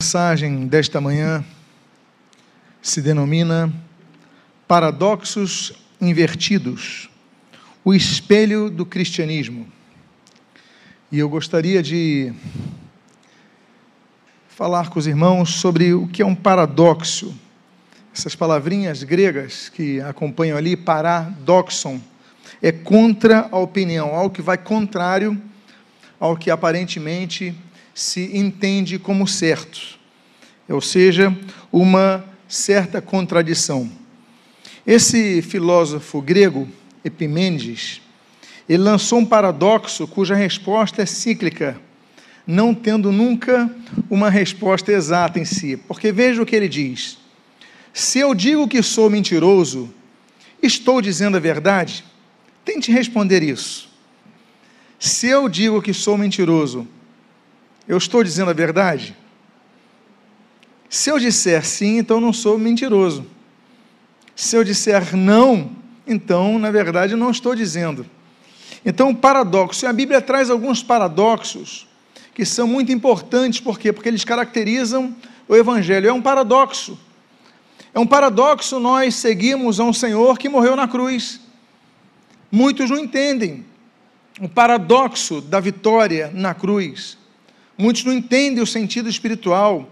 mensagem desta manhã se denomina Paradoxos Invertidos o espelho do cristianismo. E eu gostaria de falar com os irmãos sobre o que é um paradoxo. Essas palavrinhas gregas que acompanham ali, paradoxon, é contra a opinião, algo que vai contrário ao que aparentemente se entende como certo, ou seja, uma certa contradição. Esse filósofo grego, Epimênides, ele lançou um paradoxo cuja resposta é cíclica, não tendo nunca uma resposta exata em si. Porque veja o que ele diz: se eu digo que sou mentiroso, estou dizendo a verdade? Tente responder isso. Se eu digo que sou mentiroso, eu estou dizendo a verdade? Se eu disser sim, então não sou mentiroso. Se eu disser não, então, na verdade, não estou dizendo. Então, paradoxo. E a Bíblia traz alguns paradoxos que são muito importantes, por quê? Porque eles caracterizam o Evangelho. É um paradoxo. É um paradoxo nós seguimos a um Senhor que morreu na cruz. Muitos não entendem o paradoxo da vitória na cruz. Muitos não entendem o sentido espiritual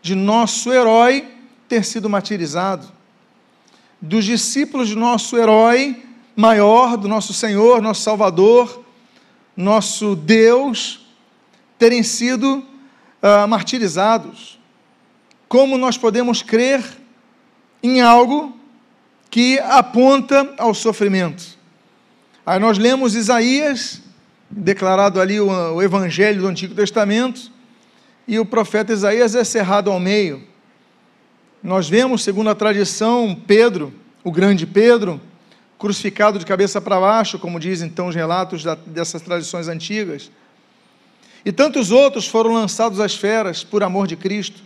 de nosso herói ter sido martirizado, dos discípulos de nosso herói maior, do nosso Senhor, nosso Salvador, nosso Deus, terem sido uh, martirizados. Como nós podemos crer em algo que aponta ao sofrimento? Aí nós lemos Isaías declarado ali o, o Evangelho do Antigo Testamento, e o profeta Isaías é cerrado ao meio. Nós vemos, segundo a tradição, Pedro, o grande Pedro, crucificado de cabeça para baixo, como dizem então os relatos da, dessas tradições antigas. E tantos outros foram lançados às feras por amor de Cristo.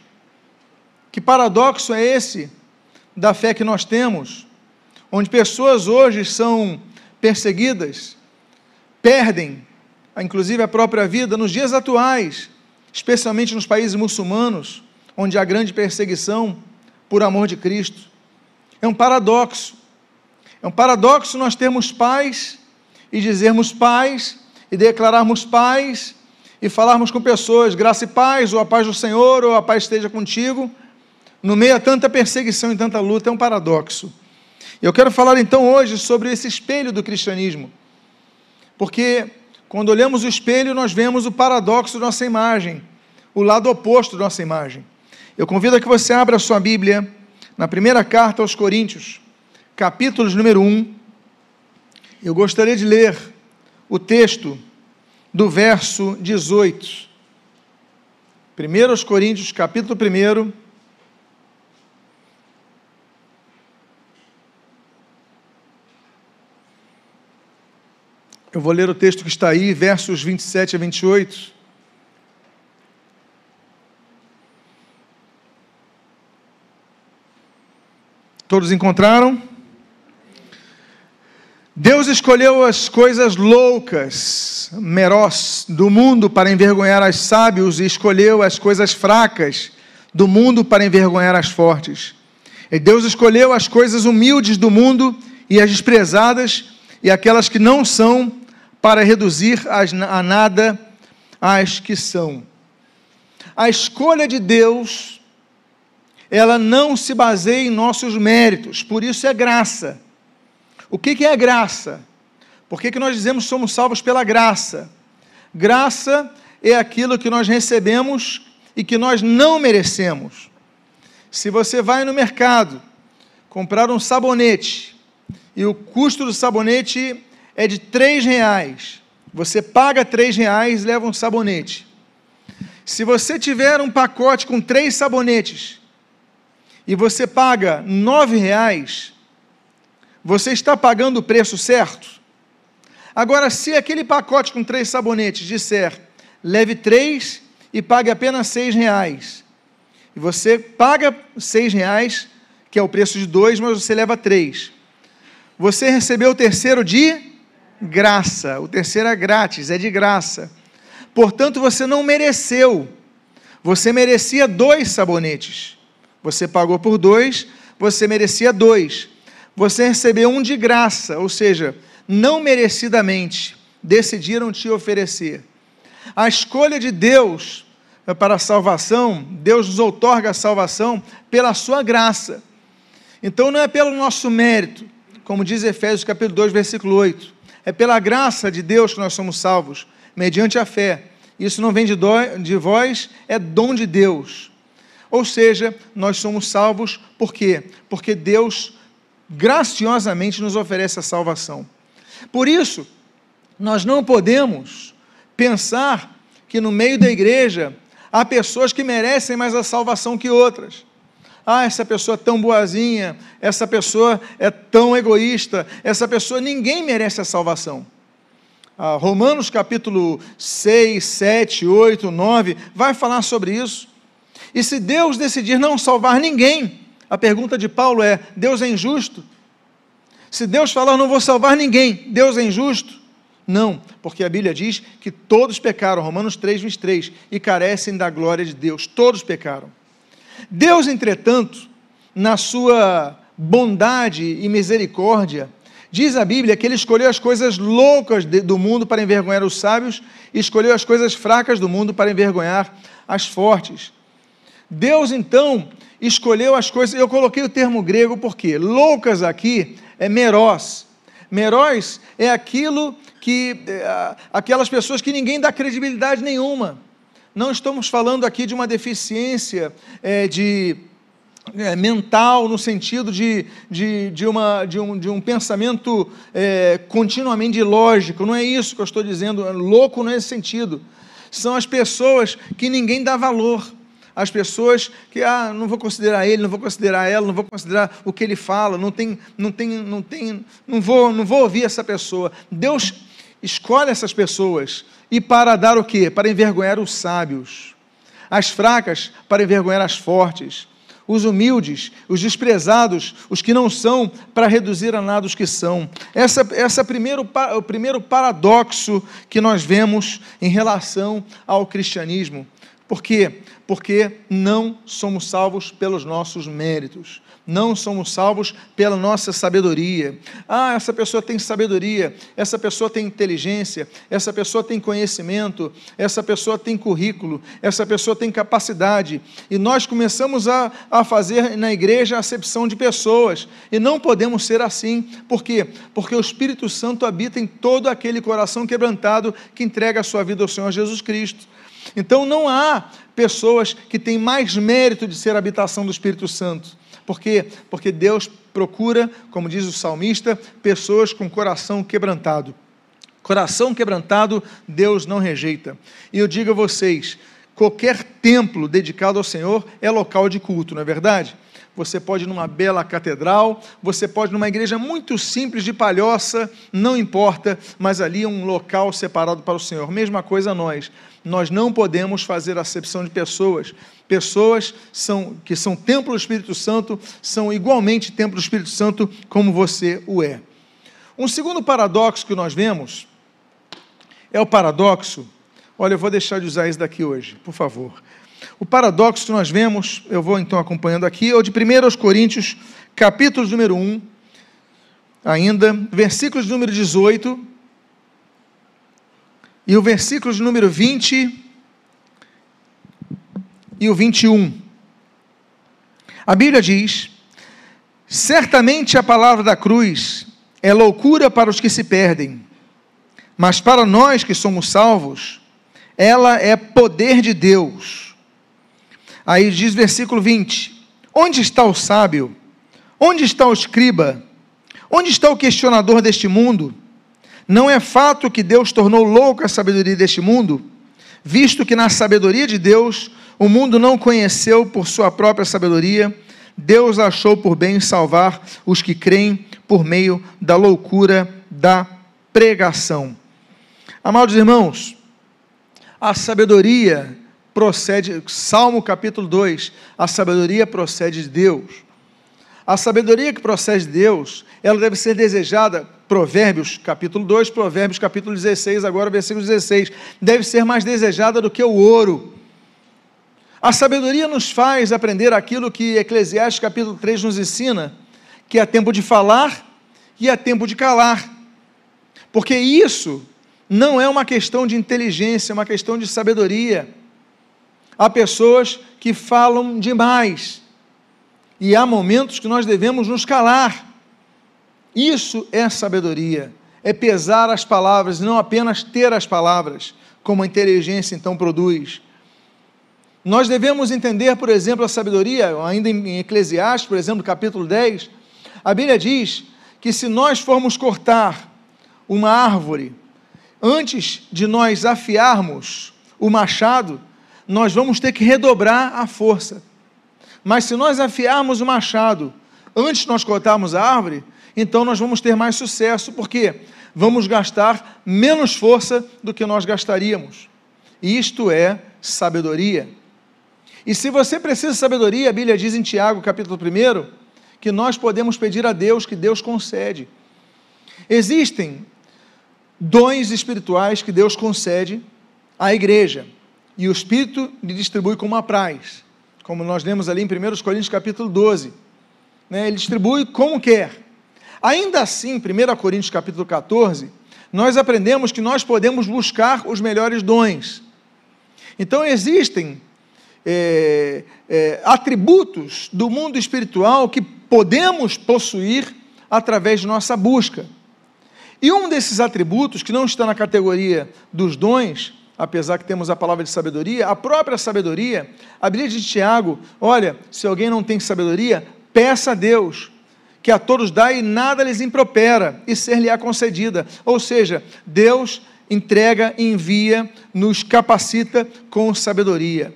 Que paradoxo é esse da fé que nós temos, onde pessoas hoje são perseguidas, perdem inclusive a própria vida, nos dias atuais, especialmente nos países muçulmanos, onde há grande perseguição por amor de Cristo. É um paradoxo. É um paradoxo nós termos paz e dizermos paz e declararmos paz e falarmos com pessoas, graça e paz, ou a paz do Senhor, ou a paz esteja contigo, no meio a tanta perseguição e tanta luta, é um paradoxo. Eu quero falar então hoje sobre esse espelho do cristianismo, porque quando olhamos o espelho, nós vemos o paradoxo da nossa imagem, o lado oposto da nossa imagem. Eu convido a que você abra a sua Bíblia na primeira carta aos Coríntios, capítulo número 1. Eu gostaria de ler o texto do verso 18. 1 aos Coríntios, capítulo 1, Eu vou ler o texto que está aí, versos 27 a 28. Todos encontraram? Deus escolheu as coisas loucas, merós, do mundo para envergonhar as sábios e escolheu as coisas fracas do mundo para envergonhar as fortes. E Deus escolheu as coisas humildes do mundo e as desprezadas e aquelas que não são para reduzir a nada as que são. A escolha de Deus, ela não se baseia em nossos méritos, por isso é graça. O que é graça? Por que, que nós dizemos que somos salvos pela graça? Graça é aquilo que nós recebemos e que nós não merecemos. Se você vai no mercado comprar um sabonete e o custo do sabonete é de três reais. Você paga três reais e leva um sabonete. Se você tiver um pacote com três sabonetes e você paga nove reais, você está pagando o preço certo? Agora, se aquele pacote com três sabonetes disser leve três e pague apenas seis reais, e você paga seis reais, que é o preço de dois, mas você leva três, você recebeu o terceiro de graça. O terceiro é grátis, é de graça. Portanto, você não mereceu. Você merecia dois sabonetes. Você pagou por dois, você merecia dois. Você recebeu um de graça, ou seja, não merecidamente decidiram te oferecer. A escolha de Deus para a salvação, Deus nos outorga a salvação pela sua graça. Então não é pelo nosso mérito, como diz Efésios capítulo 2, versículo 8. É pela graça de Deus que nós somos salvos, mediante a fé. Isso não vem de, do, de vós, é dom de Deus. Ou seja, nós somos salvos por quê? Porque Deus graciosamente nos oferece a salvação. Por isso, nós não podemos pensar que no meio da igreja há pessoas que merecem mais a salvação que outras. Ah, essa pessoa é tão boazinha, essa pessoa é tão egoísta, essa pessoa, ninguém merece a salvação. Ah, Romanos capítulo 6, 7, 8, 9, vai falar sobre isso. E se Deus decidir não salvar ninguém, a pergunta de Paulo é: Deus é injusto? Se Deus falar não vou salvar ninguém, Deus é injusto? Não, porque a Bíblia diz que todos pecaram, Romanos 3, 23, e carecem da glória de Deus. Todos pecaram. Deus, entretanto, na sua bondade e misericórdia, diz a Bíblia que ele escolheu as coisas loucas do mundo para envergonhar os sábios e escolheu as coisas fracas do mundo para envergonhar as fortes. Deus, então, escolheu as coisas, eu coloquei o termo grego porque loucas aqui é meros. Meros é aquilo que é, aquelas pessoas que ninguém dá credibilidade nenhuma. Não estamos falando aqui de uma deficiência é, de é, mental no sentido de, de, de, uma, de, um, de um pensamento é, continuamente ilógico. Não é isso que eu estou dizendo. Louco nesse sentido. São as pessoas que ninguém dá valor as pessoas que ah, não vou considerar ele, não vou considerar ela, não vou considerar o que ele fala, não tem, não tem, não tem, não vou, não vou ouvir essa pessoa. Deus escolhe essas pessoas e para dar o quê? Para envergonhar os sábios, as fracas para envergonhar as fortes, os humildes, os desprezados, os que não são, para reduzir a nada os que são. Essa, essa é o primeiro paradoxo que nós vemos em relação ao cristianismo. Por quê? Porque não somos salvos pelos nossos méritos, não somos salvos pela nossa sabedoria. Ah, essa pessoa tem sabedoria, essa pessoa tem inteligência, essa pessoa tem conhecimento, essa pessoa tem currículo, essa pessoa tem capacidade. E nós começamos a, a fazer na igreja a acepção de pessoas, e não podemos ser assim. Por quê? Porque o Espírito Santo habita em todo aquele coração quebrantado que entrega a sua vida ao Senhor Jesus Cristo. Então não há pessoas que têm mais mérito de ser habitação do Espírito Santo. Por quê? Porque Deus procura, como diz o salmista, pessoas com coração quebrantado. Coração quebrantado, Deus não rejeita. E eu digo a vocês: qualquer templo dedicado ao Senhor é local de culto, não é verdade? você pode ir numa bela catedral, você pode ir numa igreja muito simples de palhoça, não importa, mas ali é um local separado para o Senhor. Mesma coisa nós. Nós não podemos fazer acepção de pessoas. Pessoas são, que são templo do Espírito Santo são igualmente templo do Espírito Santo como você o é. Um segundo paradoxo que nós vemos é o paradoxo. Olha, eu vou deixar de usar isso daqui hoje, por favor. O paradoxo que nós vemos, eu vou então acompanhando aqui, é o de 1 Coríntios, capítulo número 1, ainda, versículos número 18 e o versículo número 20 e o 21. A Bíblia diz: Certamente a palavra da cruz é loucura para os que se perdem, mas para nós que somos salvos, ela é poder de Deus Aí diz versículo 20: Onde está o sábio? Onde está o escriba? Onde está o questionador deste mundo? Não é fato que Deus tornou louca a sabedoria deste mundo, visto que na sabedoria de Deus o mundo não conheceu por sua própria sabedoria, Deus achou por bem salvar os que creem por meio da loucura da pregação. Amados irmãos, a sabedoria procede, Salmo capítulo 2, a sabedoria procede de Deus. A sabedoria que procede de Deus, ela deve ser desejada, Provérbios capítulo 2, Provérbios capítulo 16, agora versículo 16, deve ser mais desejada do que o ouro. A sabedoria nos faz aprender aquilo que Eclesiastes capítulo 3 nos ensina, que é tempo de falar e é tempo de calar. Porque isso não é uma questão de inteligência, é uma questão de sabedoria. Há pessoas que falam demais. E há momentos que nós devemos nos calar. Isso é sabedoria. É pesar as palavras, não apenas ter as palavras, como a inteligência então produz. Nós devemos entender, por exemplo, a sabedoria, ainda em Eclesiastes, por exemplo, capítulo 10, a Bíblia diz que se nós formos cortar uma árvore, antes de nós afiarmos o machado, nós vamos ter que redobrar a força. Mas se nós afiarmos o machado antes de nós cortarmos a árvore, então nós vamos ter mais sucesso, porque vamos gastar menos força do que nós gastaríamos. Isto é sabedoria. E se você precisa de sabedoria, a Bíblia diz em Tiago, capítulo 1, que nós podemos pedir a Deus, que Deus concede. Existem dons espirituais que Deus concede à igreja, e o Espírito lhe distribui como apraz, como nós lemos ali em 1 Coríntios capítulo 12. Né? Ele distribui como quer. Ainda assim, 1 Coríntios capítulo 14, nós aprendemos que nós podemos buscar os melhores dons. Então existem é, é, atributos do mundo espiritual que podemos possuir através de nossa busca. E um desses atributos, que não está na categoria dos dons, apesar que temos a palavra de sabedoria, a própria sabedoria, a Bíblia de Tiago, olha, se alguém não tem sabedoria, peça a Deus, que a todos dá e nada lhes impropera, e ser-lhe-á concedida. Ou seja, Deus entrega, envia, nos capacita com sabedoria.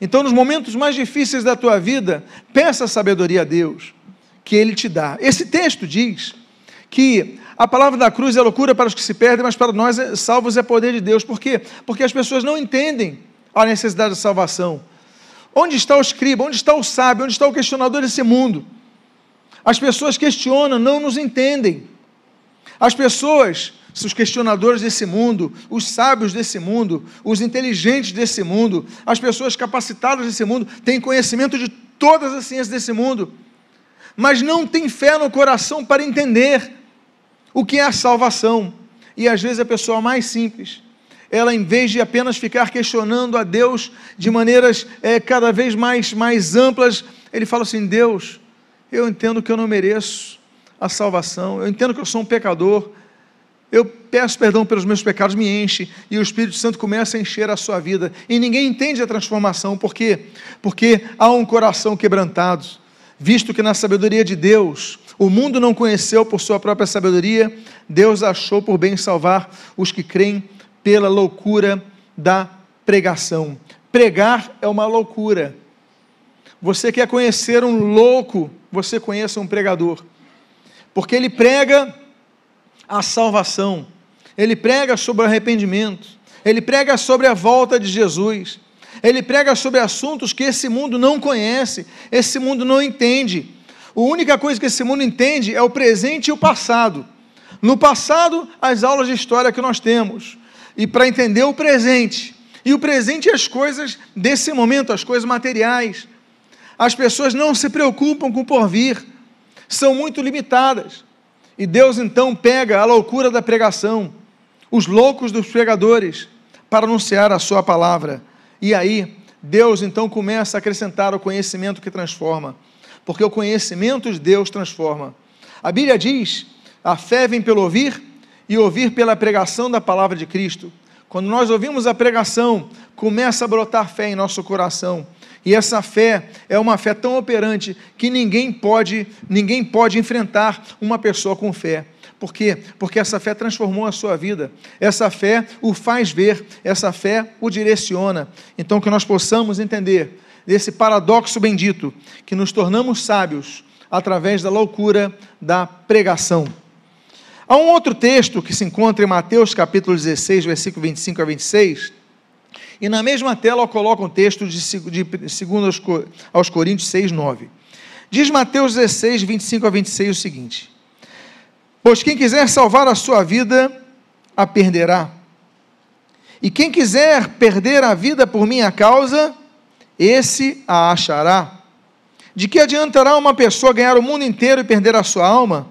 Então, nos momentos mais difíceis da tua vida, peça sabedoria a Deus, que Ele te dá. Esse texto diz que a palavra da cruz é loucura para os que se perdem, mas para nós é, salvos é poder de Deus. Por quê? Porque as pessoas não entendem a necessidade de salvação. Onde está o escriba? Onde está o sábio? Onde está o questionador desse mundo? As pessoas questionam, não nos entendem. As pessoas, os questionadores desse mundo, os sábios desse mundo, os inteligentes desse mundo, as pessoas capacitadas desse mundo, têm conhecimento de todas as ciências desse mundo, mas não têm fé no coração para entender o que é a salvação. E às vezes a pessoa mais simples, ela em vez de apenas ficar questionando a Deus de maneiras é, cada vez mais, mais amplas, ele fala assim: Deus, eu entendo que eu não mereço a salvação, eu entendo que eu sou um pecador, eu peço perdão pelos meus pecados, me enche, e o Espírito Santo começa a encher a sua vida, e ninguém entende a transformação, por quê? Porque há um coração quebrantado, visto que na sabedoria de Deus, o mundo não conheceu por sua própria sabedoria, Deus achou por bem salvar os que creem pela loucura da pregação. Pregar é uma loucura. Você quer conhecer um louco, você conheça um pregador. Porque ele prega a salvação, ele prega sobre o arrependimento, ele prega sobre a volta de Jesus, ele prega sobre assuntos que esse mundo não conhece, esse mundo não entende. A única coisa que esse mundo entende é o presente e o passado. No passado, as aulas de história que nós temos, e para entender o presente. E o presente é as coisas desse momento, as coisas materiais. As pessoas não se preocupam com o porvir, são muito limitadas. E Deus então pega a loucura da pregação, os loucos dos pregadores, para anunciar a sua palavra. E aí, Deus então começa a acrescentar o conhecimento que transforma, porque o conhecimento de Deus transforma. A Bíblia diz: a fé vem pelo ouvir e ouvir pela pregação da palavra de Cristo. Quando nós ouvimos a pregação, começa a brotar fé em nosso coração. E essa fé é uma fé tão operante que ninguém pode, ninguém pode enfrentar uma pessoa com fé. Por quê? Porque essa fé transformou a sua vida. Essa fé o faz ver, essa fé o direciona. Então que nós possamos entender desse paradoxo bendito que nos tornamos sábios através da loucura da pregação. Há um outro texto que se encontra em Mateus capítulo 16, versículo 25 a 26, e na mesma tela eu coloco um texto de, de 2 aos Coríntios 6, 9. Diz Mateus 16, 25 a 26 o seguinte: Pois quem quiser salvar a sua vida, a perderá. E quem quiser perder a vida por minha causa, esse a achará. De que adiantará uma pessoa ganhar o mundo inteiro e perder a sua alma?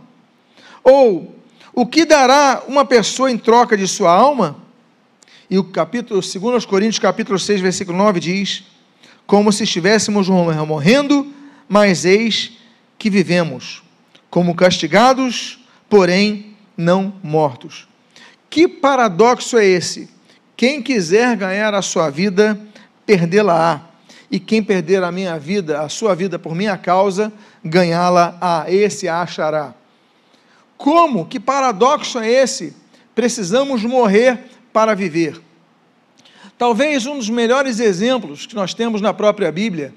Ou o que dará uma pessoa em troca de sua alma? E o capítulo, 2 Coríntios, capítulo 6, versículo 9 diz: Como se estivéssemos morrendo, mas eis que vivemos, como castigados, porém não mortos. Que paradoxo é esse? Quem quiser ganhar a sua vida, perdê-la-á. E quem perder a minha vida, a sua vida por minha causa, ganhá-la-á. Esse achará. Como? Que paradoxo é esse? Precisamos morrer para viver. Talvez um dos melhores exemplos que nós temos na própria Bíblia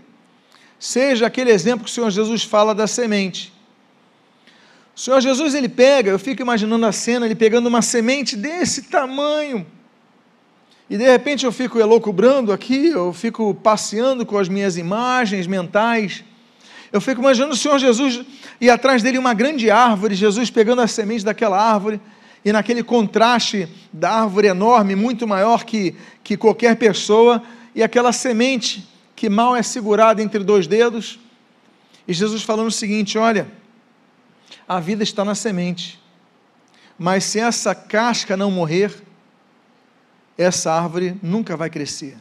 seja aquele exemplo que o Senhor Jesus fala da semente. O Senhor Jesus ele pega, eu fico imaginando a cena, ele pegando uma semente desse tamanho, e de repente eu fico elocubrando aqui, eu fico passeando com as minhas imagens mentais. Eu fico imaginando o Senhor Jesus e atrás dele uma grande árvore, Jesus pegando a semente daquela árvore, e naquele contraste da árvore enorme, muito maior que, que qualquer pessoa, e aquela semente que mal é segurada entre dois dedos. E Jesus falando o seguinte: olha, a vida está na semente, mas se essa casca não morrer, essa árvore nunca vai crescer.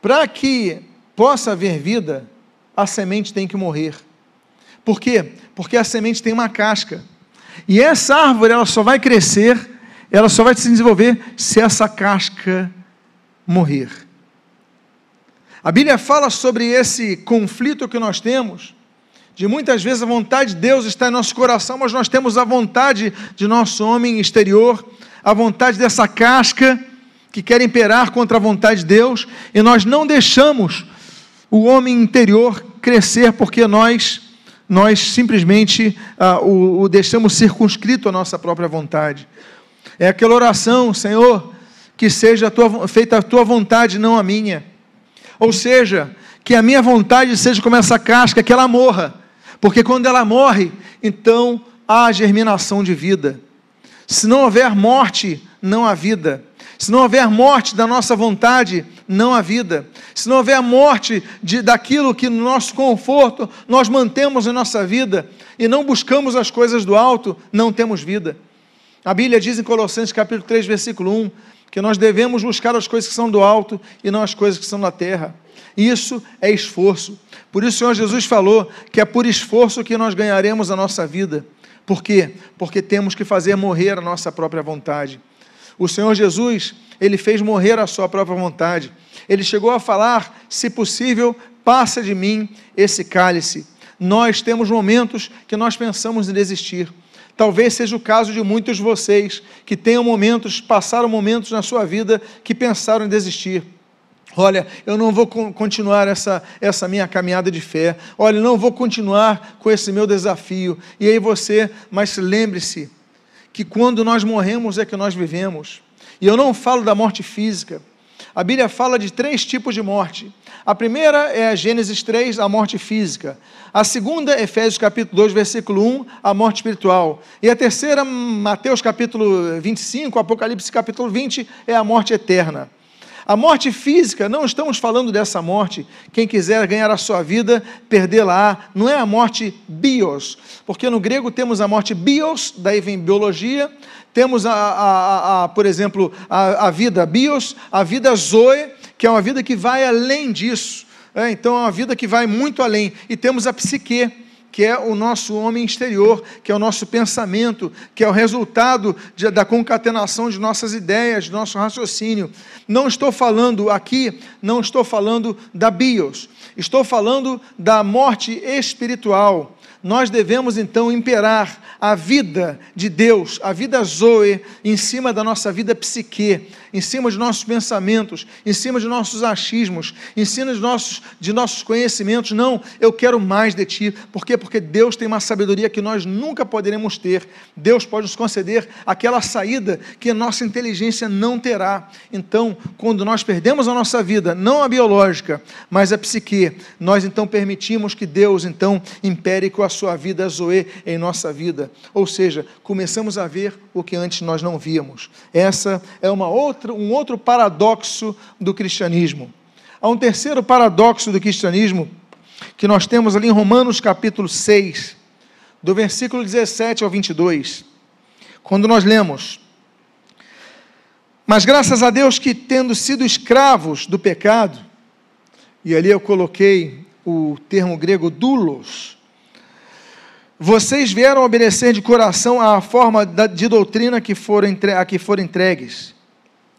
Para que possa haver vida, a semente tem que morrer. Por quê? Porque a semente tem uma casca. E essa árvore ela só vai crescer, ela só vai se desenvolver se essa casca morrer. A Bíblia fala sobre esse conflito que nós temos, de muitas vezes a vontade de Deus está em nosso coração, mas nós temos a vontade de nosso homem exterior, a vontade dessa casca que quer imperar contra a vontade de Deus, e nós não deixamos o homem interior crescer porque nós nós simplesmente ah, o, o deixamos circunscrito à nossa própria vontade. É aquela oração, Senhor, que seja a tua, feita a tua vontade, não a minha. Ou seja, que a minha vontade seja como essa casca, que ela morra. Porque quando ela morre, então há germinação de vida. Se não houver morte, não há vida. Se não houver morte da nossa vontade, não há vida. Se não houver morte de, daquilo que no nosso conforto nós mantemos em nossa vida e não buscamos as coisas do alto, não temos vida. A Bíblia diz em Colossenses capítulo 3, versículo 1, que nós devemos buscar as coisas que são do alto e não as coisas que são da terra. Isso é esforço. Por isso o Senhor Jesus falou que é por esforço que nós ganharemos a nossa vida. Por quê? Porque temos que fazer morrer a nossa própria vontade. O Senhor Jesus, ele fez morrer a sua própria vontade. Ele chegou a falar: se possível, passa de mim esse cálice. Nós temos momentos que nós pensamos em desistir. Talvez seja o caso de muitos de vocês que tenham momentos, passaram momentos na sua vida que pensaram em desistir. Olha, eu não vou continuar essa, essa minha caminhada de fé. Olha, não vou continuar com esse meu desafio. E aí você, mas lembre-se, que quando nós morremos é que nós vivemos. E eu não falo da morte física. A Bíblia fala de três tipos de morte. A primeira é a Gênesis 3, a morte física. A segunda, Efésios capítulo 2, versículo 1, a morte espiritual. E a terceira, Mateus capítulo 25, Apocalipse capítulo 20, é a morte eterna. A morte física, não estamos falando dessa morte. Quem quiser ganhar a sua vida, perdê-la. Não é a morte bios, porque no grego temos a morte bios, daí vem biologia. Temos, a, a, a por exemplo, a, a, vida bios, a vida zoe, que é uma vida que vai além disso. É, então, é uma vida que vai muito além. E temos a psique, que é o nosso homem exterior, que é o nosso pensamento, que é o resultado de, da concatenação de nossas ideias, de nosso raciocínio. Não estou falando aqui, não estou falando da bios, estou falando da morte espiritual. Nós devemos então imperar a vida de Deus, a vida Zoe, em cima da nossa vida psique, em cima de nossos pensamentos, em cima de nossos achismos, em cima de nossos, de nossos conhecimentos. Não, eu quero mais de Ti. Por quê? Porque Deus tem uma sabedoria que nós nunca poderemos ter. Deus pode nos conceder aquela saída que a nossa inteligência não terá. Então, quando nós perdemos a nossa vida, não a biológica, mas a psique, nós então permitimos que Deus então impere com a sua vida Zoe em nossa vida. Ou seja, começamos a ver o que antes nós não víamos. Essa é uma outra, um outro paradoxo do cristianismo. a um terceiro paradoxo do cristianismo que nós temos ali em Romanos capítulo 6, do versículo 17 ao 22, quando nós lemos: Mas graças a Deus que, tendo sido escravos do pecado, e ali eu coloquei o termo grego doulos, vocês vieram obedecer de coração à forma de doutrina que foram a que foram entregues.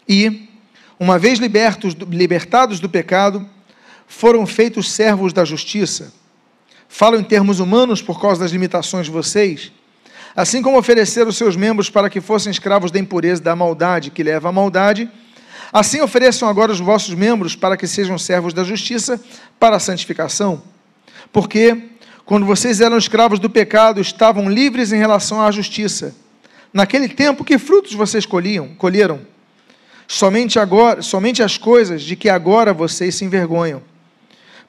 E, uma vez libertos, libertados do pecado, foram feitos servos da justiça. Falo em termos humanos por causa das limitações de vocês. Assim como ofereceram seus membros para que fossem escravos da impureza da maldade que leva à maldade, assim ofereçam agora os vossos membros para que sejam servos da justiça para a santificação. Porque, quando vocês eram escravos do pecado, estavam livres em relação à justiça. Naquele tempo, que frutos vocês colhiam, colheram? Somente agora, somente as coisas de que agora vocês se envergonham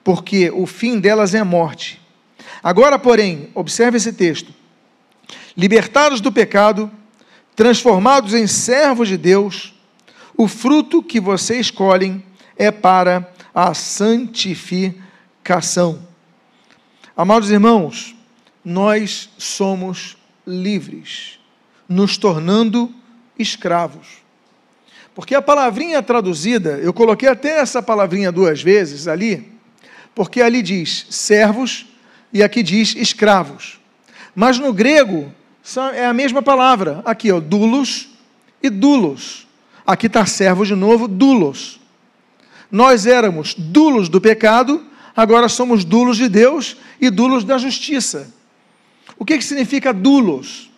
porque o fim delas é a morte. Agora, porém, observe esse texto: libertados do pecado, transformados em servos de Deus, o fruto que vocês escolhem é para a santificação. Amados irmãos, nós somos livres, nos tornando escravos. Porque a palavrinha traduzida, eu coloquei até essa palavrinha duas vezes ali, porque ali diz servos e aqui diz escravos. Mas no grego é a mesma palavra. Aqui, ó, dulos e dulos. Aqui está servo de novo, dulos. Nós éramos dulos do pecado, agora somos dulos de Deus e dulos da justiça. O que, que significa dulos?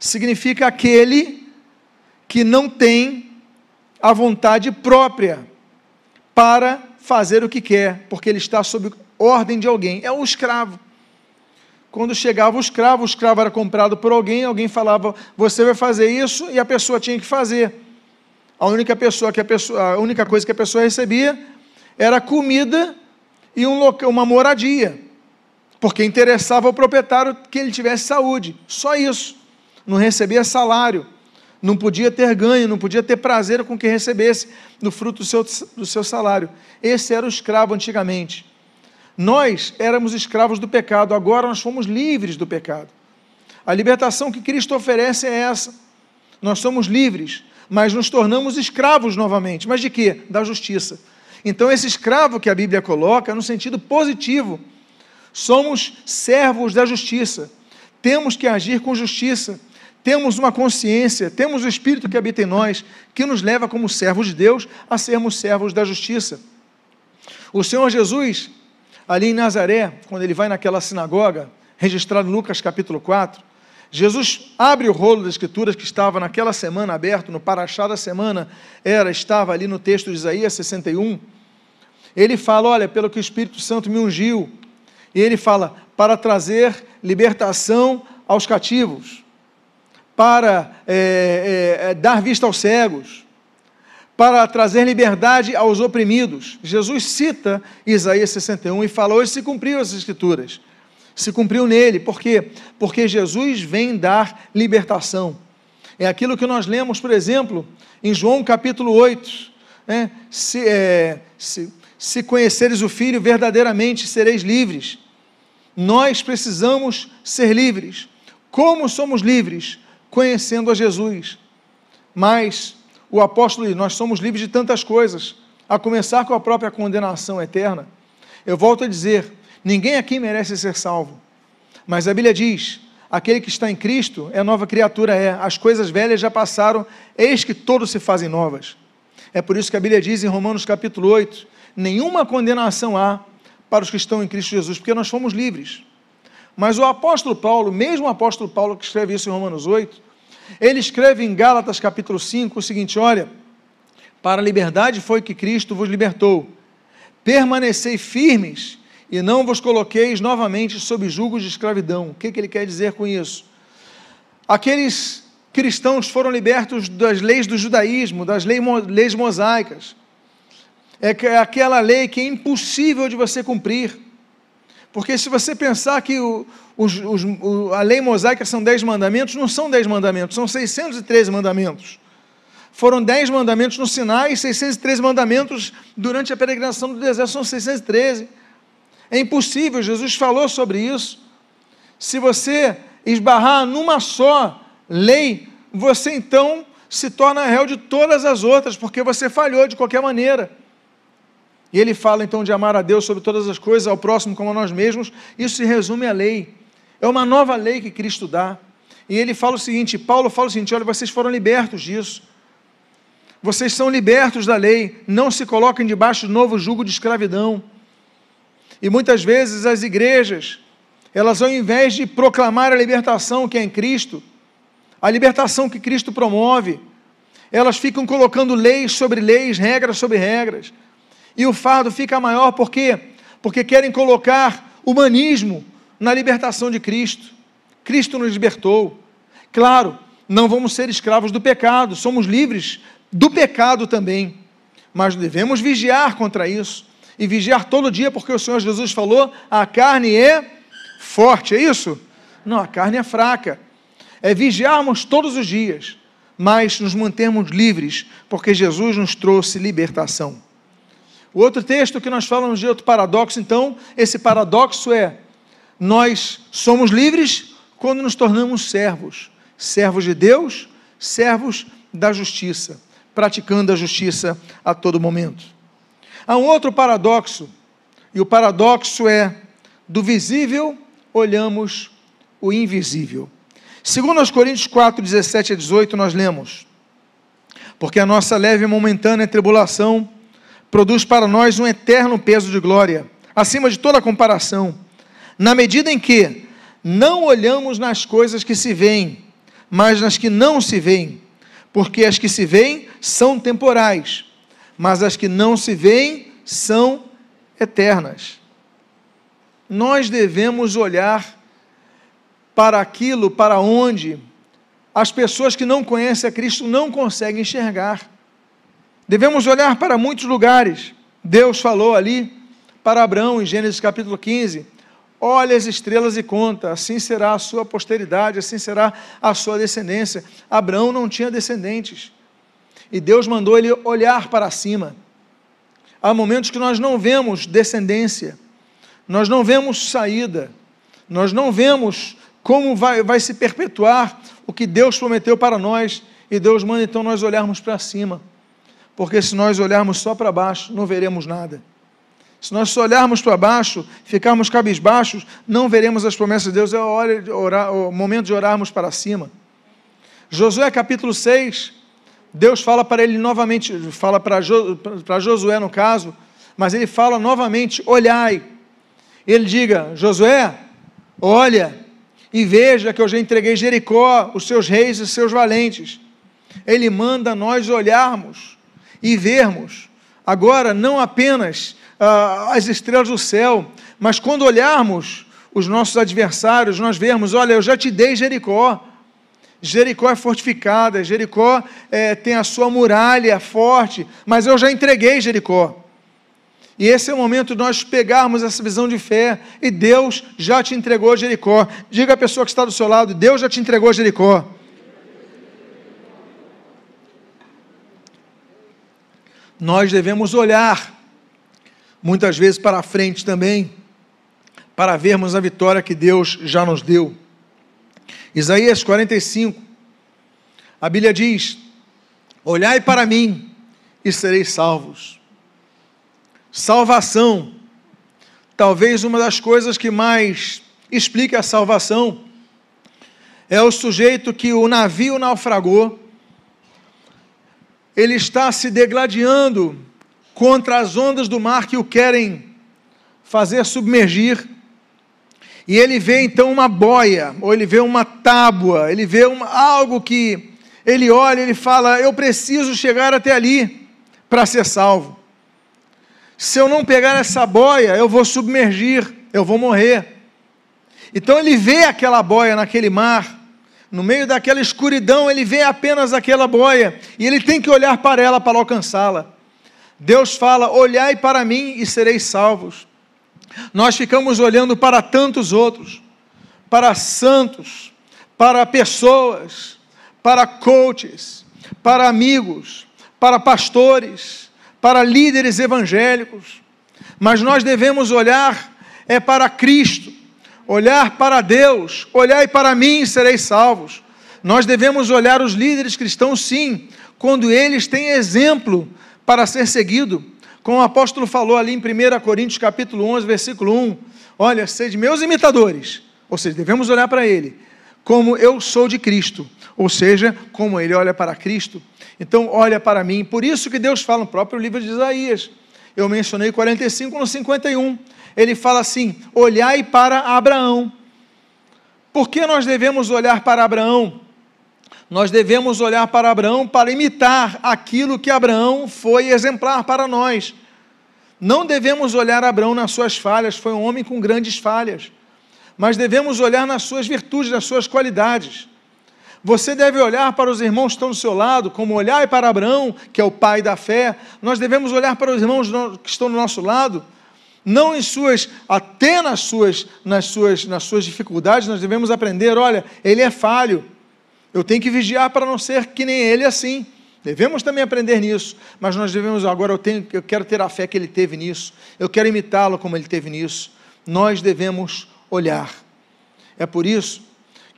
Significa aquele que não tem a vontade própria para fazer o que quer, porque ele está sob ordem de alguém. É um escravo. Quando chegava o escravo, o escravo era comprado por alguém, alguém falava, você vai fazer isso, e a pessoa tinha que fazer. A única, pessoa que a, pessoa, a única coisa que a pessoa recebia era comida e um local, uma moradia, porque interessava ao proprietário que ele tivesse saúde. Só isso. Não recebia salário não podia ter ganho, não podia ter prazer com que recebesse no fruto do seu, do seu salário. Esse era o escravo antigamente. Nós éramos escravos do pecado, agora nós fomos livres do pecado. A libertação que Cristo oferece é essa. Nós somos livres, mas nos tornamos escravos novamente. Mas de quê? Da justiça. Então, esse escravo que a Bíblia coloca no sentido positivo. Somos servos da justiça. Temos que agir com justiça temos uma consciência, temos o Espírito que habita em nós, que nos leva como servos de Deus a sermos servos da justiça. O Senhor Jesus, ali em Nazaré, quando ele vai naquela sinagoga, registrado em Lucas capítulo 4, Jesus abre o rolo das escrituras que estava naquela semana aberto, no paraxá da semana, era, estava ali no texto de Isaías 61. Ele fala: Olha, pelo que o Espírito Santo me ungiu. E ele fala: para trazer libertação aos cativos para é, é, é, dar vista aos cegos, para trazer liberdade aos oprimidos. Jesus cita Isaías 61 e fala: hoje se cumpriu as Escrituras. Se cumpriu nele, por quê? Porque Jesus vem dar libertação. É aquilo que nós lemos, por exemplo, em João capítulo 8. Né? Se, é, se, se conheceres o Filho, verdadeiramente sereis livres. Nós precisamos ser livres. Como somos livres? Conhecendo a Jesus. Mas o apóstolo diz: nós somos livres de tantas coisas, a começar com a própria condenação eterna. Eu volto a dizer: ninguém aqui merece ser salvo. Mas a Bíblia diz: aquele que está em Cristo é nova criatura, é. As coisas velhas já passaram, eis que todos se fazem novas. É por isso que a Bíblia diz em Romanos capítulo 8: nenhuma condenação há para os que estão em Cristo Jesus, porque nós fomos livres. Mas o apóstolo Paulo, mesmo o apóstolo Paulo que escreve isso em Romanos 8, ele escreve em Gálatas capítulo 5 o seguinte: olha, para a liberdade foi que Cristo vos libertou. Permanecei firmes e não vos coloqueis novamente sob julgos de escravidão. O que, que ele quer dizer com isso? Aqueles cristãos foram libertos das leis do judaísmo, das leis mosaicas. É aquela lei que é impossível de você cumprir. Porque se você pensar que o, os, os, a lei mosaica são dez mandamentos, não são dez mandamentos, são 613 mandamentos. foram dez mandamentos no Sinai e 613 mandamentos durante a peregrinação do deserto, são 613. É impossível, Jesus falou sobre isso. Se você esbarrar numa só lei, você então se torna réu de todas as outras, porque você falhou de qualquer maneira. E ele fala então de amar a Deus sobre todas as coisas, ao próximo como a nós mesmos. Isso se resume à lei. É uma nova lei que Cristo dá. E ele fala o seguinte: Paulo fala o seguinte: olha, vocês foram libertos disso. Vocês são libertos da lei. Não se coloquem debaixo de novo jugo de escravidão. E muitas vezes as igrejas, elas ao invés de proclamar a libertação que é em Cristo, a libertação que Cristo promove, elas ficam colocando leis sobre leis, regras sobre regras. E o fardo fica maior por quê? Porque querem colocar humanismo na libertação de Cristo. Cristo nos libertou. Claro, não vamos ser escravos do pecado, somos livres do pecado também. Mas devemos vigiar contra isso. E vigiar todo dia, porque o Senhor Jesus falou: a carne é forte, é isso? Não, a carne é fraca. É vigiarmos todos os dias, mas nos mantermos livres, porque Jesus nos trouxe libertação. O outro texto que nós falamos de outro paradoxo, então, esse paradoxo é: nós somos livres quando nos tornamos servos, servos de Deus, servos da justiça, praticando a justiça a todo momento. Há um outro paradoxo, e o paradoxo é: do visível olhamos o invisível. Segundo aos Coríntios 4, 17 a 18, nós lemos: Porque a nossa leve e momentânea tribulação produz para nós um eterno peso de glória, acima de toda comparação, na medida em que não olhamos nas coisas que se veem, mas nas que não se veem, porque as que se veem são temporais, mas as que não se veem são eternas. Nós devemos olhar para aquilo para onde as pessoas que não conhecem a Cristo não conseguem enxergar. Devemos olhar para muitos lugares. Deus falou ali para Abraão em Gênesis capítulo 15: Olha as estrelas e conta, assim será a sua posteridade, assim será a sua descendência. Abraão não tinha descendentes. E Deus mandou ele olhar para cima. Há momentos que nós não vemos descendência, nós não vemos saída, nós não vemos como vai, vai se perpetuar o que Deus prometeu para nós, e Deus manda então nós olharmos para cima porque se nós olharmos só para baixo, não veremos nada. Se nós só olharmos para baixo, ficarmos cabisbaixos, não veremos as promessas de Deus. É, hora de orar, o momento de orarmos para cima. Josué capítulo 6, Deus fala para ele novamente, fala para, jo, para Josué no caso, mas ele fala novamente: olhai. Ele diga: Josué, olha e veja que eu já entreguei Jericó, os seus reis e seus valentes. Ele manda nós olharmos e vermos agora não apenas ah, as estrelas do céu, mas quando olharmos os nossos adversários, nós vermos: olha, eu já te dei Jericó. Jericó é fortificada, Jericó é, tem a sua muralha forte, mas eu já entreguei Jericó. E esse é o momento de nós pegarmos essa visão de fé e Deus já te entregou Jericó. Diga à pessoa que está do seu lado: Deus já te entregou Jericó. Nós devemos olhar, muitas vezes para frente também, para vermos a vitória que Deus já nos deu. Isaías 45, a Bíblia diz: Olhai para mim e sereis salvos. Salvação, talvez uma das coisas que mais explica a salvação, é o sujeito que o navio naufragou ele está se degladiando contra as ondas do mar que o querem fazer submergir. E ele vê então uma boia, ou ele vê uma tábua, ele vê uma, algo que ele olha ele fala: Eu preciso chegar até ali para ser salvo. Se eu não pegar essa boia, eu vou submergir, eu vou morrer. Então ele vê aquela boia naquele mar, no meio daquela escuridão, ele vê apenas aquela boia e ele tem que olhar para ela para alcançá-la. Deus fala: Olhai para mim e sereis salvos. Nós ficamos olhando para tantos outros, para santos, para pessoas, para coaches, para amigos, para pastores, para líderes evangélicos, mas nós devemos olhar é para Cristo, olhar para Deus, olhar para mim e sereis salvos. Nós devemos olhar os líderes cristãos, sim, quando eles têm exemplo para ser seguido. Como o apóstolo falou ali em 1 Coríntios capítulo 11, versículo 1, olha, sede meus imitadores, ou seja, devemos olhar para ele, como eu sou de Cristo, ou seja, como ele olha para Cristo, então olha para mim. Por isso que Deus fala no próprio livro de Isaías. Eu mencionei 45 no 51. Ele fala assim: olhai para Abraão. Por que nós devemos olhar para Abraão? Nós devemos olhar para Abraão para imitar aquilo que Abraão foi exemplar para nós. Não devemos olhar Abraão nas suas falhas, foi um homem com grandes falhas, mas devemos olhar nas suas virtudes, nas suas qualidades. Você deve olhar para os irmãos que estão do seu lado, como olhar para Abraão, que é o pai da fé. Nós devemos olhar para os irmãos que estão do nosso lado, não em suas, até nas suas, nas suas, nas suas dificuldades, nós devemos aprender, olha, ele é falho. Eu tenho que vigiar para não ser que nem ele assim. Devemos também aprender nisso, mas nós devemos agora eu tenho, eu quero ter a fé que ele teve nisso. Eu quero imitá-lo como ele teve nisso. Nós devemos olhar. É por isso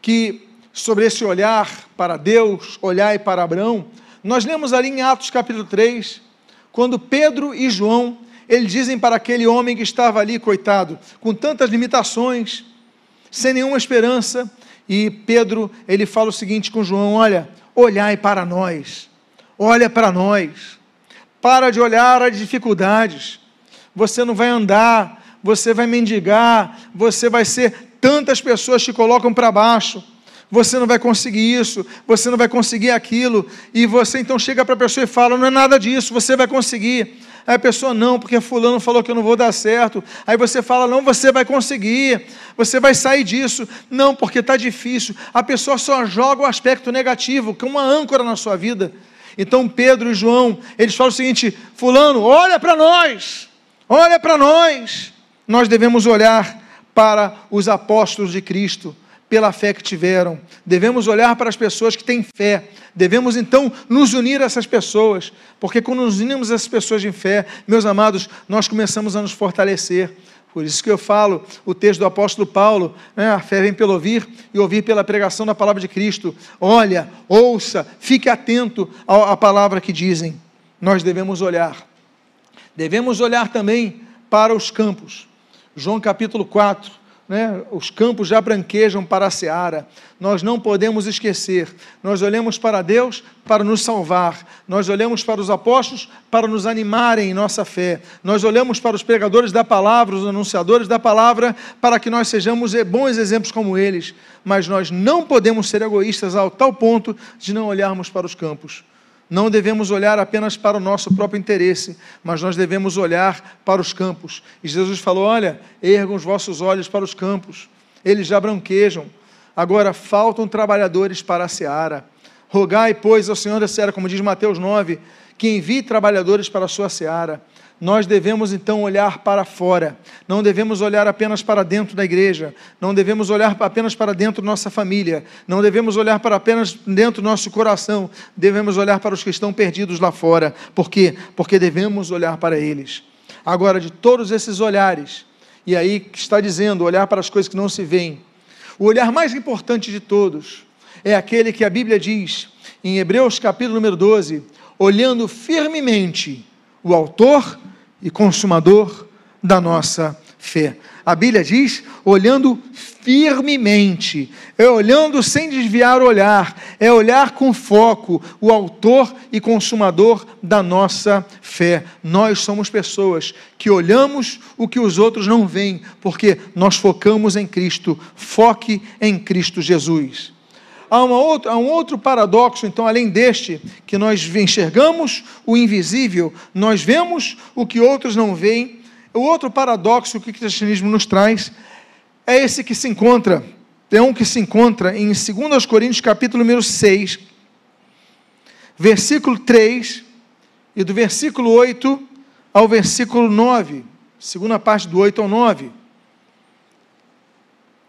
que sobre esse olhar para Deus, olhar e para Abraão, nós lemos ali em Atos capítulo 3, quando Pedro e João, eles dizem para aquele homem que estava ali, coitado, com tantas limitações, sem nenhuma esperança, e Pedro, ele fala o seguinte com João: Olha, olhai para nós, olha para nós, para de olhar as dificuldades, você não vai andar, você vai mendigar, você vai ser tantas pessoas te colocam para baixo. Você não vai conseguir isso, você não vai conseguir aquilo, e você então chega para a pessoa e fala: não é nada disso, você vai conseguir. Aí a pessoa, não, porque Fulano falou que eu não vou dar certo. Aí você fala: não, você vai conseguir, você vai sair disso. Não, porque está difícil. A pessoa só joga o aspecto negativo, que é uma âncora na sua vida. Então Pedro e João, eles falam o seguinte: Fulano, olha para nós, olha para nós. Nós devemos olhar para os apóstolos de Cristo pela fé que tiveram. Devemos olhar para as pessoas que têm fé. Devemos então nos unir a essas pessoas, porque quando nos unimos a essas pessoas em fé, meus amados, nós começamos a nos fortalecer. Por isso que eu falo o texto do apóstolo Paulo, né? a fé vem pelo ouvir e ouvir pela pregação da palavra de Cristo. Olha, ouça, fique atento à palavra que dizem. Nós devemos olhar. Devemos olhar também para os campos. João capítulo 4, né, os campos já branquejam para a seara. Nós não podemos esquecer. Nós olhamos para Deus para nos salvar. Nós olhamos para os apóstolos para nos animarem em nossa fé. Nós olhamos para os pregadores da palavra, os anunciadores da palavra, para que nós sejamos bons exemplos como eles. Mas nós não podemos ser egoístas ao tal ponto de não olharmos para os campos. Não devemos olhar apenas para o nosso próprio interesse, mas nós devemos olhar para os campos. E Jesus falou: Olha, ergam os vossos olhos para os campos, eles já branquejam. Agora faltam trabalhadores para a seara. Rogai, pois, ao Senhor da seara, como diz Mateus 9, que envie trabalhadores para a sua seara nós devemos então olhar para fora, não devemos olhar apenas para dentro da igreja, não devemos olhar apenas para dentro da nossa família, não devemos olhar para apenas dentro do nosso coração, devemos olhar para os que estão perdidos lá fora. Por quê? Porque devemos olhar para eles. Agora, de todos esses olhares, e aí está dizendo, olhar para as coisas que não se veem, o olhar mais importante de todos é aquele que a Bíblia diz em Hebreus capítulo número 12, olhando firmemente o autor e consumador da nossa fé. A Bíblia diz, olhando firmemente, é olhando sem desviar o olhar, é olhar com foco, o autor e consumador da nossa fé. Nós somos pessoas que olhamos o que os outros não veem, porque nós focamos em Cristo, foque em Cristo Jesus há, outra, há um outro paradoxo, então, além deste, que nós enxergamos o invisível, nós vemos o que outros não veem. O outro paradoxo que o cristianismo nos traz é esse que se encontra, é um que se encontra em 2 Coríntios, capítulo número 6, versículo 3, e do versículo 8 ao versículo 9, segunda parte do 8 ao 9.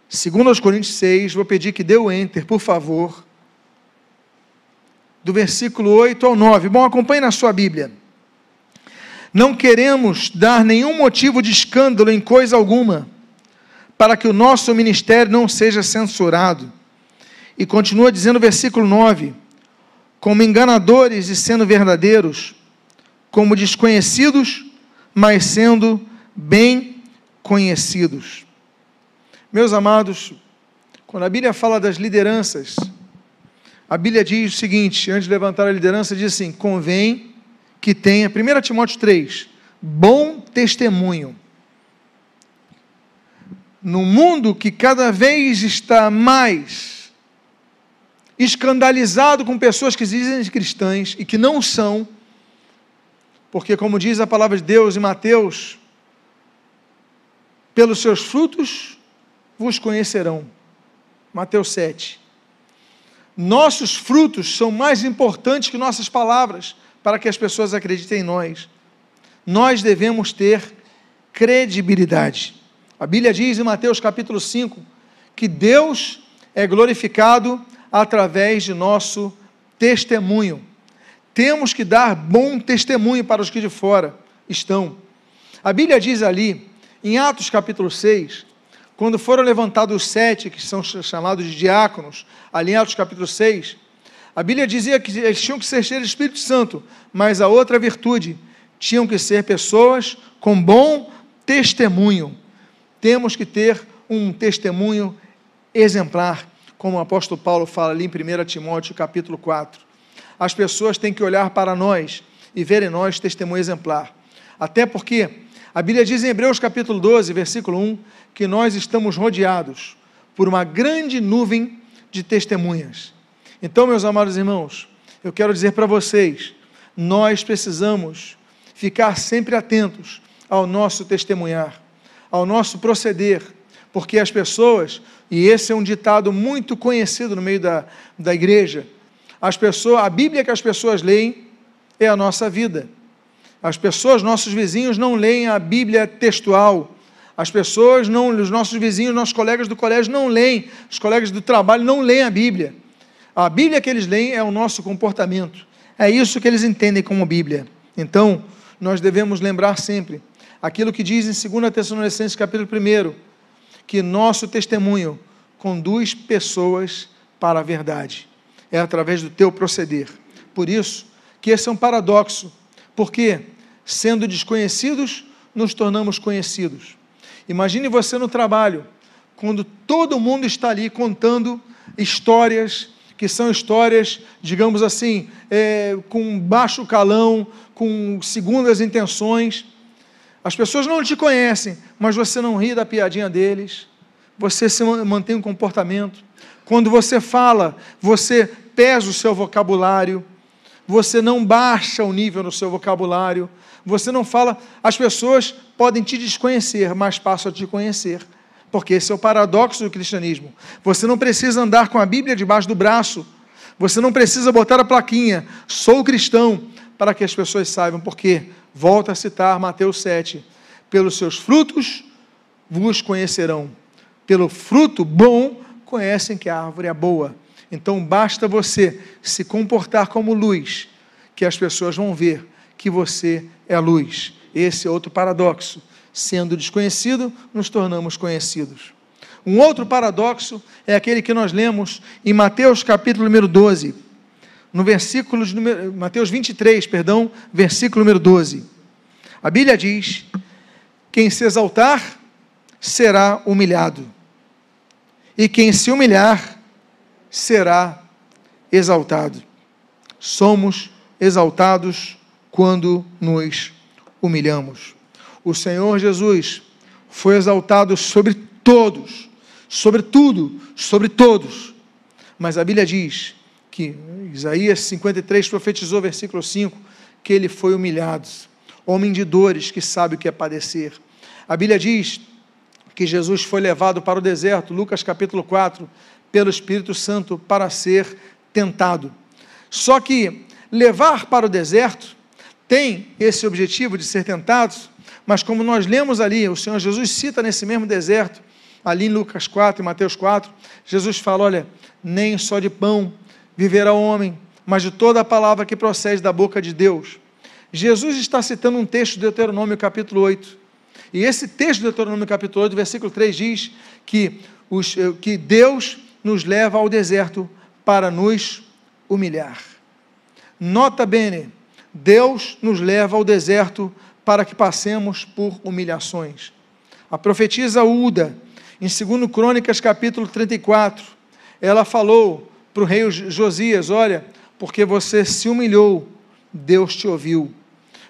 Segundo aos Coríntios 6, vou pedir que dê o enter, por favor. do versículo 8 ao 9. Bom, acompanhe na sua Bíblia. Não queremos dar nenhum motivo de escândalo em coisa alguma, para que o nosso ministério não seja censurado. E continua dizendo o versículo 9: como enganadores e sendo verdadeiros, como desconhecidos, mas sendo bem conhecidos. Meus amados, quando a Bíblia fala das lideranças, a Bíblia diz o seguinte: antes de levantar a liderança, diz assim: convém que tenha, 1 Timóteo 3, bom testemunho. No mundo que cada vez está mais escandalizado com pessoas que dizem cristãs e que não são, porque, como diz a palavra de Deus em Mateus, pelos seus frutos vos conhecerão. Mateus 7. Nossos frutos são mais importantes que nossas palavras para que as pessoas acreditem em nós. Nós devemos ter credibilidade. A Bíblia diz em Mateus capítulo 5 que Deus é glorificado através de nosso testemunho. Temos que dar bom testemunho para os que de fora estão. A Bíblia diz ali, em Atos capítulo 6, quando foram levantados os sete, que são chamados de diáconos, ali em Atos capítulo 6, a Bíblia dizia que eles tinham que ser cheios de Espírito Santo, mas a outra virtude, tinham que ser pessoas com bom testemunho. Temos que ter um testemunho exemplar, como o apóstolo Paulo fala ali em 1 Timóteo capítulo 4. As pessoas têm que olhar para nós e ver em nós testemunho exemplar. Até porque a Bíblia diz em Hebreus capítulo 12, versículo 1, que nós estamos rodeados por uma grande nuvem de testemunhas. Então, meus amados irmãos, eu quero dizer para vocês, nós precisamos ficar sempre atentos ao nosso testemunhar, ao nosso proceder, porque as pessoas, e esse é um ditado muito conhecido no meio da, da igreja, as pessoas, a Bíblia que as pessoas leem é a nossa vida. As pessoas, nossos vizinhos, não leem a Bíblia textual, as pessoas, não, os nossos vizinhos, nossos colegas do colégio não leem, os colegas do trabalho não leem a Bíblia. A Bíblia que eles leem é o nosso comportamento. É isso que eles entendem como Bíblia. Então, nós devemos lembrar sempre aquilo que diz em 2 Tessalonicenses capítulo 1, que nosso testemunho conduz pessoas para a verdade. É através do teu proceder. Por isso, que esse é um paradoxo, porque sendo desconhecidos, nos tornamos conhecidos. Imagine você no trabalho, quando todo mundo está ali contando histórias que são histórias, digamos assim, é, com baixo calão, com segundas intenções. As pessoas não te conhecem, mas você não ri da piadinha deles, você se mantém um comportamento. Quando você fala, você pesa o seu vocabulário, você não baixa o nível no seu vocabulário, você não fala, as pessoas podem te desconhecer, mas passam a te conhecer. Porque esse é o paradoxo do cristianismo. Você não precisa andar com a Bíblia debaixo do braço. Você não precisa botar a plaquinha, sou cristão, para que as pessoas saibam. Porque, volta a citar Mateus 7, pelos seus frutos vos conhecerão. Pelo fruto bom, conhecem que a árvore é boa. Então, basta você se comportar como luz, que as pessoas vão ver que você é luz. Esse é outro paradoxo. Sendo desconhecido, nos tornamos conhecidos. Um outro paradoxo é aquele que nós lemos em Mateus capítulo número 12, no versículo de número, Mateus 23, perdão, versículo número 12. A Bíblia diz: Quem se exaltar será humilhado, e quem se humilhar será exaltado. Somos exaltados quando nos humilhamos. O Senhor Jesus foi exaltado sobre todos, sobre tudo, sobre todos. Mas a Bíblia diz que Isaías 53 profetizou, versículo 5, que ele foi humilhado, homem de dores que sabe o que é padecer. A Bíblia diz que Jesus foi levado para o deserto, Lucas capítulo 4, pelo Espírito Santo para ser tentado. Só que levar para o deserto tem esse objetivo de ser tentados, mas como nós lemos ali, o Senhor Jesus cita nesse mesmo deserto, ali em Lucas 4 e Mateus 4, Jesus fala: olha, nem só de pão viverá o homem, mas de toda a palavra que procede da boca de Deus. Jesus está citando um texto de Deuteronômio capítulo 8. E esse texto de Deuteronômio capítulo 8, versículo 3 diz que, os, eh, que Deus nos leva ao deserto para nos humilhar. Nota bene, Deus nos leva ao deserto para que passemos por humilhações. A profetisa Uda, em 2 Crônicas capítulo 34, ela falou para o rei Josias: Olha, porque você se humilhou, Deus te ouviu.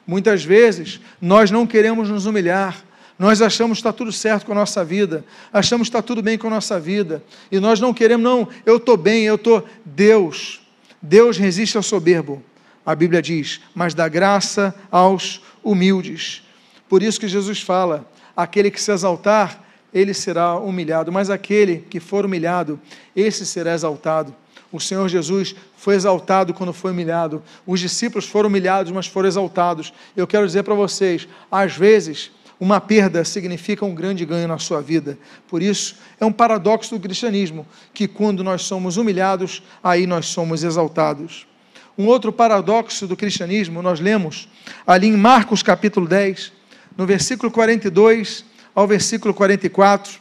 Muitas vezes nós não queremos nos humilhar, nós achamos que está tudo certo com a nossa vida, achamos que está tudo bem com a nossa vida, e nós não queremos, não, eu estou bem, eu estou. Deus, Deus resiste ao soberbo, a Bíblia diz, mas dá graça aos humildes. Por isso que Jesus fala: aquele que se exaltar, ele será humilhado, mas aquele que for humilhado, esse será exaltado. O Senhor Jesus foi exaltado quando foi humilhado. Os discípulos foram humilhados, mas foram exaltados. Eu quero dizer para vocês: às vezes, uma perda significa um grande ganho na sua vida. Por isso, é um paradoxo do cristianismo, que quando nós somos humilhados, aí nós somos exaltados. Um outro paradoxo do cristianismo, nós lemos ali em Marcos capítulo 10, no versículo 42 ao versículo 44.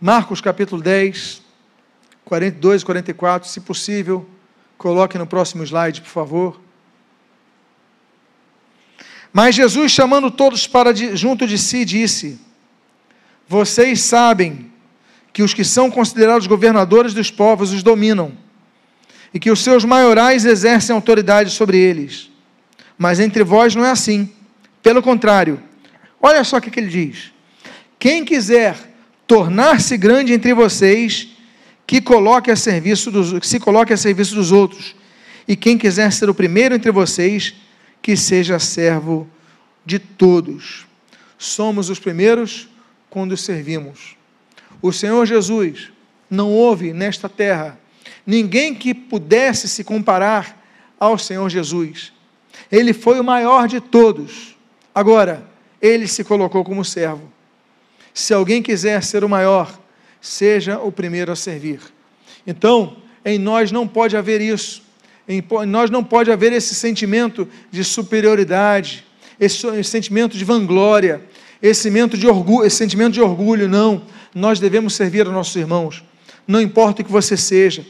Marcos capítulo 10, 42 e 44, se possível, coloque no próximo slide, por favor. Mas Jesus, chamando todos para de, junto de si, disse: Vocês sabem que os que são considerados governadores dos povos os dominam, e que os seus maiorais exercem autoridade sobre eles. Mas entre vós não é assim. Pelo contrário, olha só o que, que ele diz: Quem quiser tornar-se grande entre vocês, que coloque a serviço dos, que se coloque a serviço dos outros. E quem quiser ser o primeiro entre vocês, que seja servo de todos. Somos os primeiros quando servimos. O Senhor Jesus não houve nesta terra ninguém que pudesse se comparar ao Senhor Jesus. Ele foi o maior de todos. Agora, ele se colocou como servo. Se alguém quiser ser o maior, seja o primeiro a servir. Então, em nós não pode haver isso. Em nós não pode haver esse sentimento de superioridade, esse sentimento de vanglória, esse sentimento de orgulho, esse sentimento de orgulho, não. Nós devemos servir aos nossos irmãos, não importa o que você seja.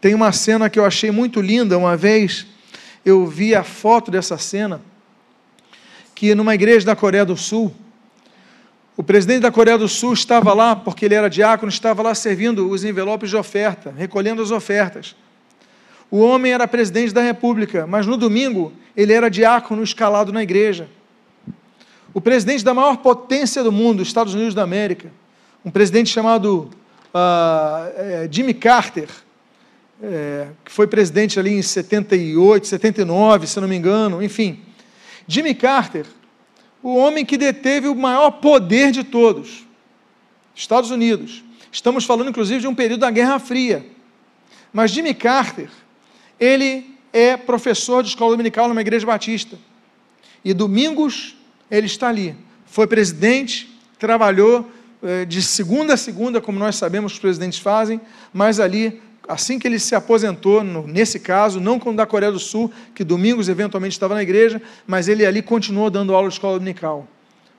Tem uma cena que eu achei muito linda, uma vez eu vi a foto dessa cena, que numa igreja da Coreia do Sul, o presidente da Coreia do Sul estava lá, porque ele era diácono, estava lá servindo os envelopes de oferta, recolhendo as ofertas. O homem era presidente da República, mas no domingo ele era diácono escalado na igreja. O presidente da maior potência do mundo, Estados Unidos da América, um presidente chamado uh, Jimmy Carter, é, que foi presidente ali em 78, 79, se não me engano, enfim. Jimmy Carter o homem que deteve o maior poder de todos, Estados Unidos. Estamos falando, inclusive, de um período da Guerra Fria. Mas Jimmy Carter, ele é professor de escola dominical numa igreja batista. E domingos ele está ali. Foi presidente, trabalhou eh, de segunda a segunda, como nós sabemos que os presidentes fazem, mas ali assim que ele se aposentou, nesse caso, não como da Coreia do Sul, que domingos eventualmente estava na igreja, mas ele ali continuou dando aula de escola dominical.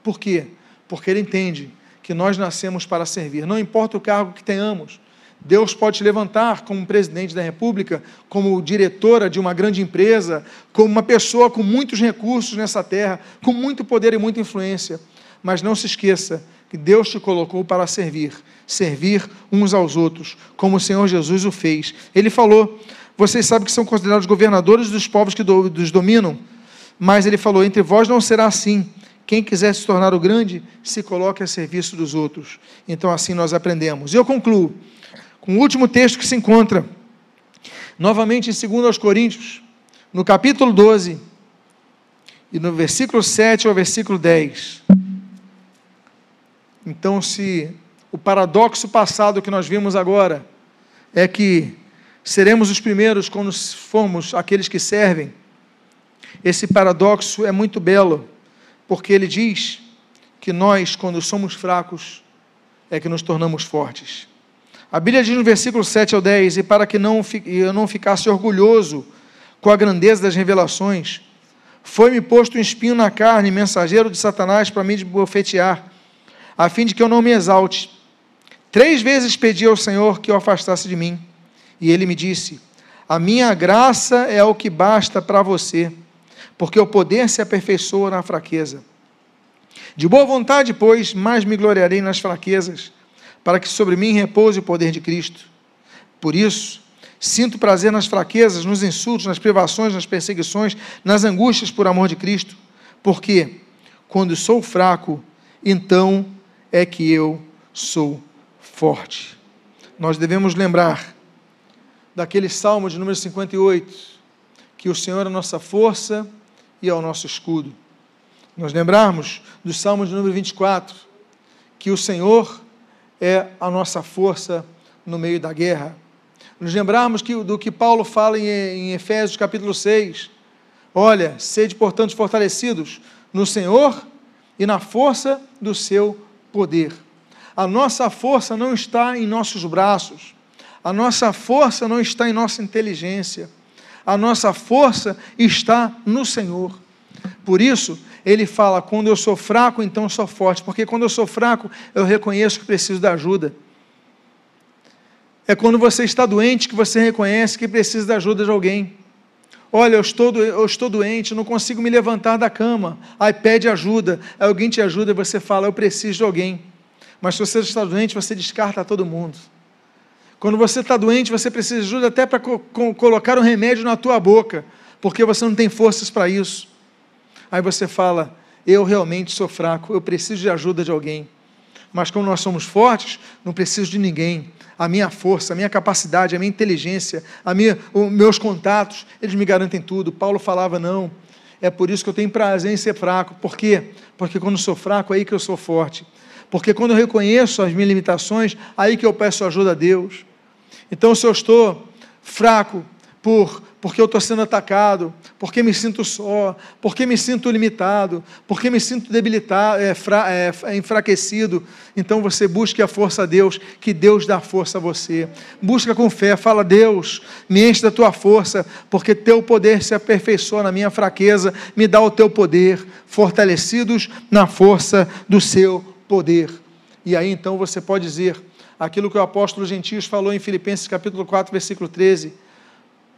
Por quê? Porque ele entende que nós nascemos para servir, não importa o cargo que tenhamos. Deus pode te levantar como presidente da República, como diretora de uma grande empresa, como uma pessoa com muitos recursos nessa terra, com muito poder e muita influência. Mas não se esqueça que Deus te colocou para servir, servir uns aos outros, como o Senhor Jesus o fez. Ele falou: Vocês sabem que são considerados governadores dos povos que os dominam, mas ele falou: Entre vós não será assim. Quem quiser se tornar o grande, se coloque a serviço dos outros. Então, assim nós aprendemos. E eu concluo com o último texto que se encontra, novamente em 2 Coríntios, no capítulo 12, e no versículo 7 ao versículo 10. Então, se o paradoxo passado que nós vimos agora é que seremos os primeiros quando formos aqueles que servem, esse paradoxo é muito belo, porque ele diz que nós, quando somos fracos, é que nos tornamos fortes. A Bíblia diz no versículo 7 ao 10: E para que não, eu não ficasse orgulhoso com a grandeza das revelações, foi-me posto um espinho na carne, mensageiro de Satanás, para me bofetear, a fim de que eu não me exalte. Três vezes pedi ao Senhor que o afastasse de mim, e ele me disse: A minha graça é o que basta para você, porque o poder se aperfeiçoa na fraqueza. De boa vontade, pois, mais me gloriarei nas fraquezas, para que sobre mim repouse o poder de Cristo. Por isso, sinto prazer nas fraquezas, nos insultos, nas privações, nas perseguições, nas angústias por amor de Cristo, porque quando sou fraco, então é que eu sou forte. Nós devemos lembrar daquele salmo de número 58, que o Senhor é a nossa força e é o nosso escudo. Nós lembrarmos do Salmo de número 24, que o Senhor é a nossa força no meio da guerra. Nos lembrarmos que, do que Paulo fala em, em Efésios capítulo 6. Olha, sede, portanto, fortalecidos no Senhor e na força do seu poder. A nossa força não está em nossos braços, a nossa força não está em nossa inteligência, a nossa força está no Senhor. Por isso, ele fala: quando eu sou fraco, então sou forte, porque quando eu sou fraco, eu reconheço que preciso da ajuda. É quando você está doente que você reconhece que precisa da ajuda de alguém. Olha, eu estou, eu estou doente, não consigo me levantar da cama. Aí pede ajuda, aí alguém te ajuda e você fala: Eu preciso de alguém. Mas se você está doente, você descarta todo mundo. Quando você está doente, você precisa de ajuda até para co colocar um remédio na tua boca, porque você não tem forças para isso. Aí você fala: eu realmente sou fraco, eu preciso de ajuda de alguém. Mas como nós somos fortes, não preciso de ninguém. A minha força, a minha capacidade, a minha inteligência, a minha, os meus contatos, eles me garantem tudo. Paulo falava: não. É por isso que eu tenho prazer em ser fraco. Por quê? Porque quando sou fraco, é aí que eu sou forte. Porque quando eu reconheço as minhas limitações, aí que eu peço ajuda a Deus. Então, se eu estou fraco, por porque eu estou sendo atacado, porque me sinto só, porque me sinto limitado, porque me sinto debilitado, é, fra, é, é, enfraquecido. Então você busque a força a Deus, que Deus dá força a você. Busca com fé, fala, Deus, me enche da tua força, porque teu poder se aperfeiçoa na minha fraqueza, me dá o teu poder, fortalecidos na força do seu poder. E aí então você pode dizer aquilo que o apóstolo Gentios falou em Filipenses capítulo 4, versículo 13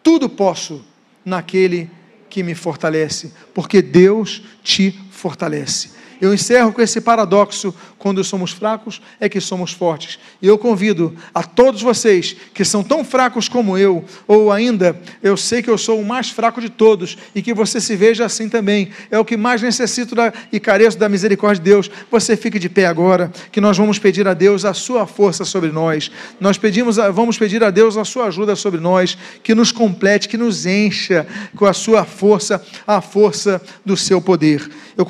tudo posso naquele que me fortalece, porque Deus te fortalece. Eu encerro com esse paradoxo: quando somos fracos, é que somos fortes. E eu convido a todos vocês que são tão fracos como eu, ou ainda eu sei que eu sou o mais fraco de todos, e que você se veja assim também. É o que mais necessito da, e careço da misericórdia de Deus. Você fique de pé agora, que nós vamos pedir a Deus a sua força sobre nós. Nós pedimos, vamos pedir a Deus a sua ajuda sobre nós, que nos complete, que nos encha com a sua força, a força do seu poder. Eu